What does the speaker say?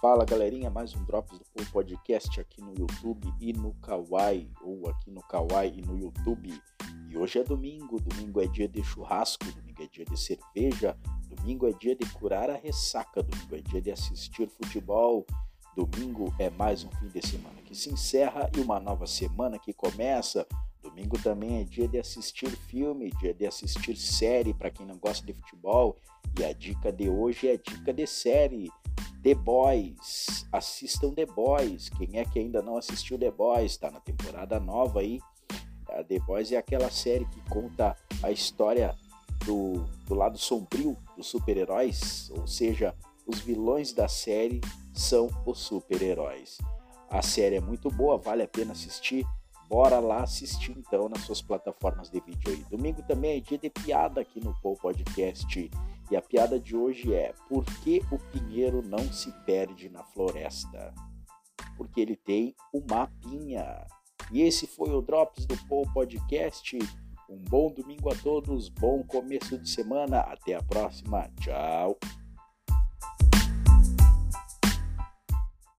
Fala galerinha, mais um Drops do Povo Podcast aqui no YouTube e no Kawaii, ou aqui no Kawaii e no YouTube. E hoje é domingo, domingo é dia de churrasco, domingo é dia de cerveja, domingo é dia de curar a ressaca, domingo é dia de assistir futebol, domingo é mais um fim de semana que se encerra e uma nova semana que começa. Domingo também é dia de assistir filme, dia de assistir série para quem não gosta de futebol. E a dica de hoje é dica de série. The Boys, assistam The Boys. Quem é que ainda não assistiu The Boys? Está na temporada nova aí. A The Boys é aquela série que conta a história do, do lado sombrio dos super-heróis, ou seja, os vilões da série são os super-heróis. A série é muito boa, vale a pena assistir. Bora lá assistir então nas suas plataformas de vídeo aí. Domingo também é dia de piada aqui no Paul Podcast. E a piada de hoje é: por que o pinheiro não se perde na floresta? Porque ele tem o mapinha. E esse foi o Drops do Paul Podcast. Um bom domingo a todos, bom começo de semana. Até a próxima. Tchau.